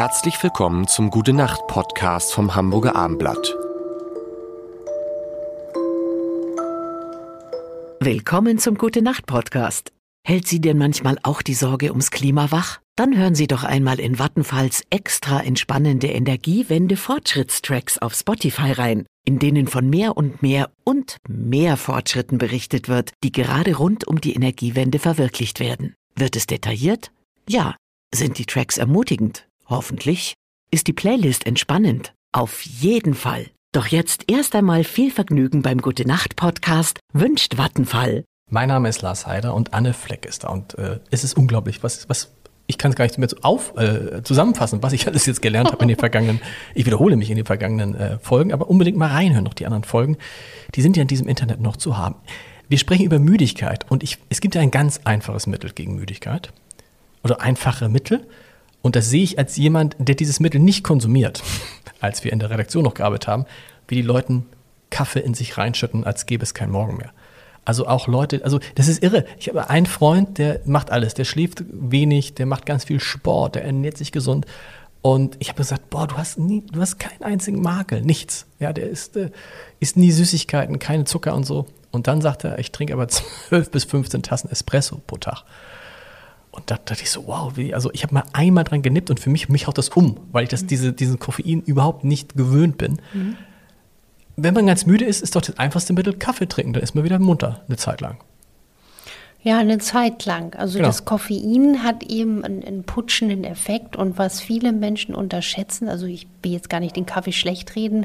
Herzlich willkommen zum Gute Nacht Podcast vom Hamburger Armblatt. Willkommen zum Gute Nacht Podcast. Hält Sie denn manchmal auch die Sorge ums Klima wach? Dann hören Sie doch einmal in Vattenfalls extra entspannende Energiewende Fortschrittstracks auf Spotify rein, in denen von mehr und mehr und mehr Fortschritten berichtet wird, die gerade rund um die Energiewende verwirklicht werden. Wird es detailliert? Ja. Sind die Tracks ermutigend? Hoffentlich. Ist die Playlist entspannend? Auf jeden Fall. Doch jetzt erst einmal viel Vergnügen beim Gute Nacht Podcast wünscht Vattenfall. Mein Name ist Lars Heider und Anne Fleck ist da und äh, es ist unglaublich, was, was ich kann es gar nicht mehr auf, äh, zusammenfassen, was ich alles jetzt gelernt habe in den vergangenen, ich wiederhole mich in den vergangenen äh, Folgen, aber unbedingt mal reinhören, noch die anderen Folgen. Die sind ja in diesem Internet noch zu haben. Wir sprechen über Müdigkeit und ich, es gibt ja ein ganz einfaches Mittel gegen Müdigkeit oder einfache Mittel. Und das sehe ich als jemand, der dieses Mittel nicht konsumiert, als wir in der Redaktion noch gearbeitet haben, wie die Leute Kaffee in sich reinschütten, als gäbe es kein Morgen mehr. Also auch Leute, also das ist irre. Ich habe einen Freund, der macht alles, der schläft wenig, der macht ganz viel Sport, der ernährt sich gesund. Und ich habe gesagt, boah, du hast nie, du hast keinen einzigen Makel, nichts. Ja, der isst, äh, isst nie Süßigkeiten, keine Zucker und so. Und dann sagt er, ich trinke aber 12 bis 15 Tassen Espresso pro Tag. Und da dachte ich so, wow, wie, also ich habe mal einmal dran genippt und für mich, mich haut das um, weil ich das, diese, diesen Koffein überhaupt nicht gewöhnt bin. Mhm. Wenn man ganz müde ist, ist doch das einfachste Mittel Kaffee trinken, dann ist man wieder munter eine Zeit lang. Ja, eine Zeit lang. Also genau. das Koffein hat eben einen, einen, putschenden Effekt und was viele Menschen unterschätzen, also ich will jetzt gar nicht den Kaffee schlecht reden,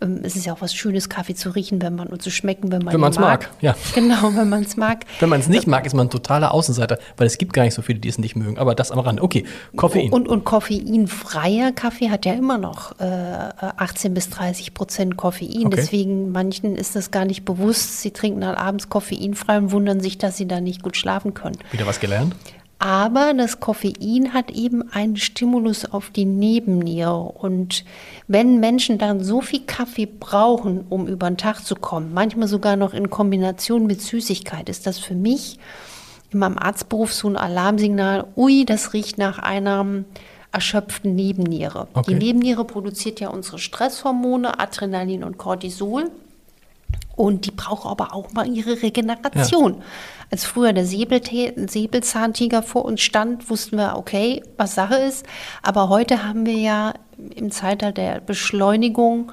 ähm, es ist ja auch was Schönes, Kaffee zu riechen, wenn man und zu schmecken, wenn man Wenn man es mag. mag, ja. Genau, wenn man es mag. wenn man es nicht mag, ist man ein totaler Außenseiter, weil es gibt gar nicht so viele, die es nicht mögen. Aber das am Rande. Okay, Koffein. Und, und koffeinfreier Kaffee hat ja immer noch äh, 18 bis 30 Prozent Koffein. Okay. Deswegen manchen ist das gar nicht bewusst. Sie trinken dann abends koffeinfrei und wundern sich, dass sie dann nicht nicht gut schlafen können. Wieder was gelernt? Aber das Koffein hat eben einen Stimulus auf die Nebenniere. Und wenn Menschen dann so viel Kaffee brauchen, um über den Tag zu kommen, manchmal sogar noch in Kombination mit Süßigkeit, ist das für mich in meinem Arztberuf so ein Alarmsignal, ui, das riecht nach einer erschöpften Nebenniere. Okay. Die Nebenniere produziert ja unsere Stresshormone, Adrenalin und Cortisol. Und die braucht aber auch mal ihre Regeneration. Ja. Als früher der Säbelzahntiger vor uns stand, wussten wir, okay, was Sache ist. Aber heute haben wir ja im Zeitalter der Beschleunigung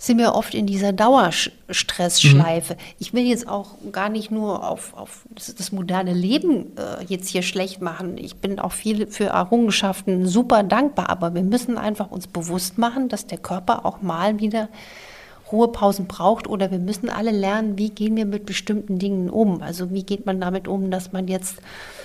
sind wir oft in dieser Dauerstressschleife. Mhm. Ich will jetzt auch gar nicht nur auf, auf das, das moderne Leben äh, jetzt hier schlecht machen. Ich bin auch viel für Errungenschaften super dankbar, aber wir müssen einfach uns bewusst machen, dass der Körper auch mal wieder Ruhepausen braucht oder wir müssen alle lernen, wie gehen wir mit bestimmten Dingen um. Also wie geht man damit um, dass man jetzt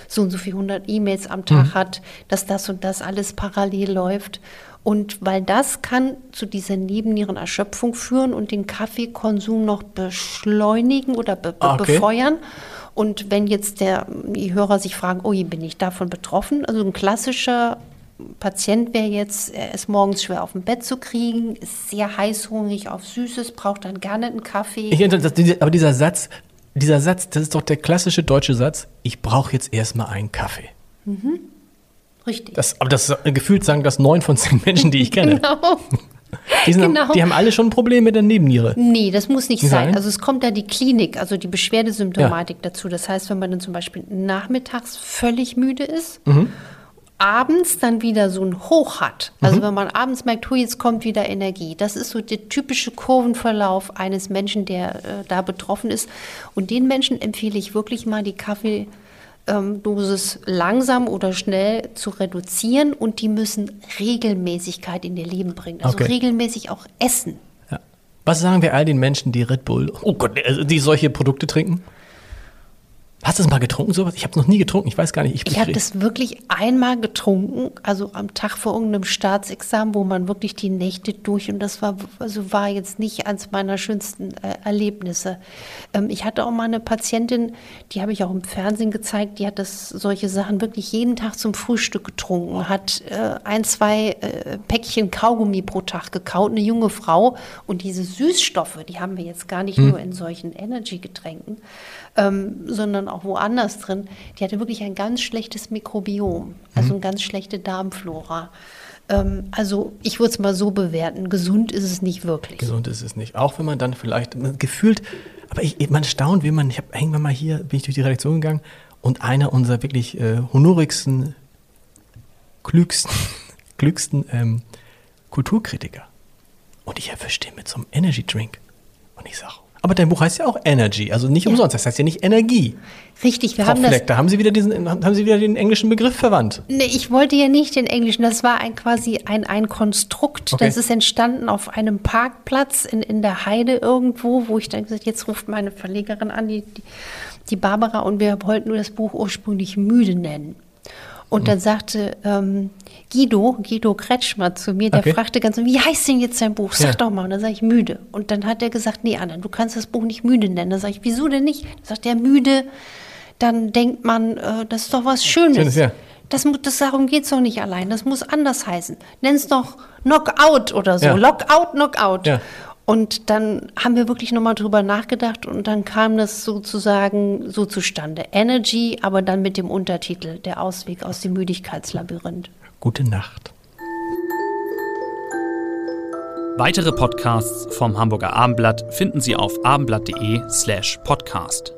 so und so viele hundert E-Mails am Tag mhm. hat, dass das und das alles parallel läuft. Und weil das kann zu dieser Nebennierenerschöpfung führen und den Kaffeekonsum noch beschleunigen oder be ah, okay. befeuern. Und wenn jetzt der, die Hörer sich fragen, oh, bin ich davon betroffen? Also ein klassischer Patient wäre jetzt, er ist morgens schwer auf dem Bett zu kriegen, ist sehr heißhungrig auf Süßes, braucht dann gerne einen Kaffee. Ich, aber dieser Satz, dieser Satz, das ist doch der klassische deutsche Satz, ich brauche jetzt erstmal einen Kaffee. Mhm. Richtig. Das, aber das gefühlt sagen das neun von zehn Menschen, die ich kenne. genau. Die, sind, genau. die haben alle schon ein Problem mit der Nebenniere. Nee, das muss nicht sein. sein. Also es kommt da die Klinik, also die Beschwerdesymptomatik ja. dazu. Das heißt, wenn man dann zum Beispiel nachmittags völlig müde ist, mhm abends dann wieder so ein Hoch hat. Also mhm. wenn man abends merkt, hui, jetzt kommt wieder Energie. Das ist so der typische Kurvenverlauf eines Menschen, der äh, da betroffen ist. Und den Menschen empfehle ich wirklich mal, die Kaffeedosis langsam oder schnell zu reduzieren und die müssen Regelmäßigkeit in ihr Leben bringen. Also okay. regelmäßig auch essen. Ja. Was sagen wir all den Menschen, die Red Bull, oh Gott, also die solche Produkte trinken? Hast du das mal getrunken, sowas? Ich habe es noch nie getrunken, ich weiß gar nicht. Ich, ich habe das wirklich einmal getrunken, also am Tag vor irgendeinem Staatsexamen, wo man wirklich die Nächte durch und das war, also war jetzt nicht eines meiner schönsten äh, Erlebnisse. Ähm, ich hatte auch mal eine Patientin, die habe ich auch im Fernsehen gezeigt, die hat das solche Sachen wirklich jeden Tag zum Frühstück getrunken, hat äh, ein, zwei äh, Päckchen Kaugummi pro Tag gekaut, eine junge Frau und diese Süßstoffe, die haben wir jetzt gar nicht hm. nur in solchen Energy-Getränken ähm, sondern auch woanders drin, die hatte wirklich ein ganz schlechtes Mikrobiom, also mhm. eine ganz schlechte Darmflora. Ähm, also ich würde es mal so bewerten, gesund ist es nicht wirklich. Gesund ist es nicht. Auch wenn man dann vielleicht gefühlt, aber ich, man staunt, wie man, ich habe irgendwann mal hier, bin ich durch die Redaktion gegangen und einer unserer wirklich äh, honorigsten, klügsten, klügsten ähm, Kulturkritiker. Und ich erwischte ihn mit so einem Energy Drink. Und ich sage, aber dein Buch heißt ja auch Energy, also nicht ja. umsonst, das heißt ja nicht Energie. Richtig, wir Frau haben Fleck, das. Da haben Sie wieder diesen, haben Sie wieder den englischen Begriff verwandt. Nee, ich wollte ja nicht den englischen, das war ein quasi ein, ein Konstrukt. Okay. Das ist entstanden auf einem Parkplatz in, in der Heide irgendwo, wo ich dann gesagt jetzt ruft meine Verlegerin an, die, die, die Barbara, und wir wollten nur das Buch ursprünglich müde nennen. Und dann sagte ähm, Guido, Guido Kretschmer zu mir, der okay. fragte ganz, wie heißt denn jetzt sein Buch? Sag ja. doch mal. Und dann sage ich müde. Und dann hat er gesagt, nee, Anna, du kannst das Buch nicht müde nennen. Dann sage ich, wieso denn nicht? Dann sagt er müde. Dann denkt man, äh, das ist doch was Schönes. Schönes ja. Das, das, darum geht es doch nicht allein. Das muss anders heißen. Nenn es doch Knockout oder so. Ja. Lockout, Knockout. Ja. Und dann haben wir wirklich nochmal drüber nachgedacht und dann kam das sozusagen so zustande. Energy, aber dann mit dem Untertitel Der Ausweg aus dem Müdigkeitslabyrinth. Gute Nacht. Weitere Podcasts vom Hamburger Abendblatt finden Sie auf abendblatt.de slash podcast.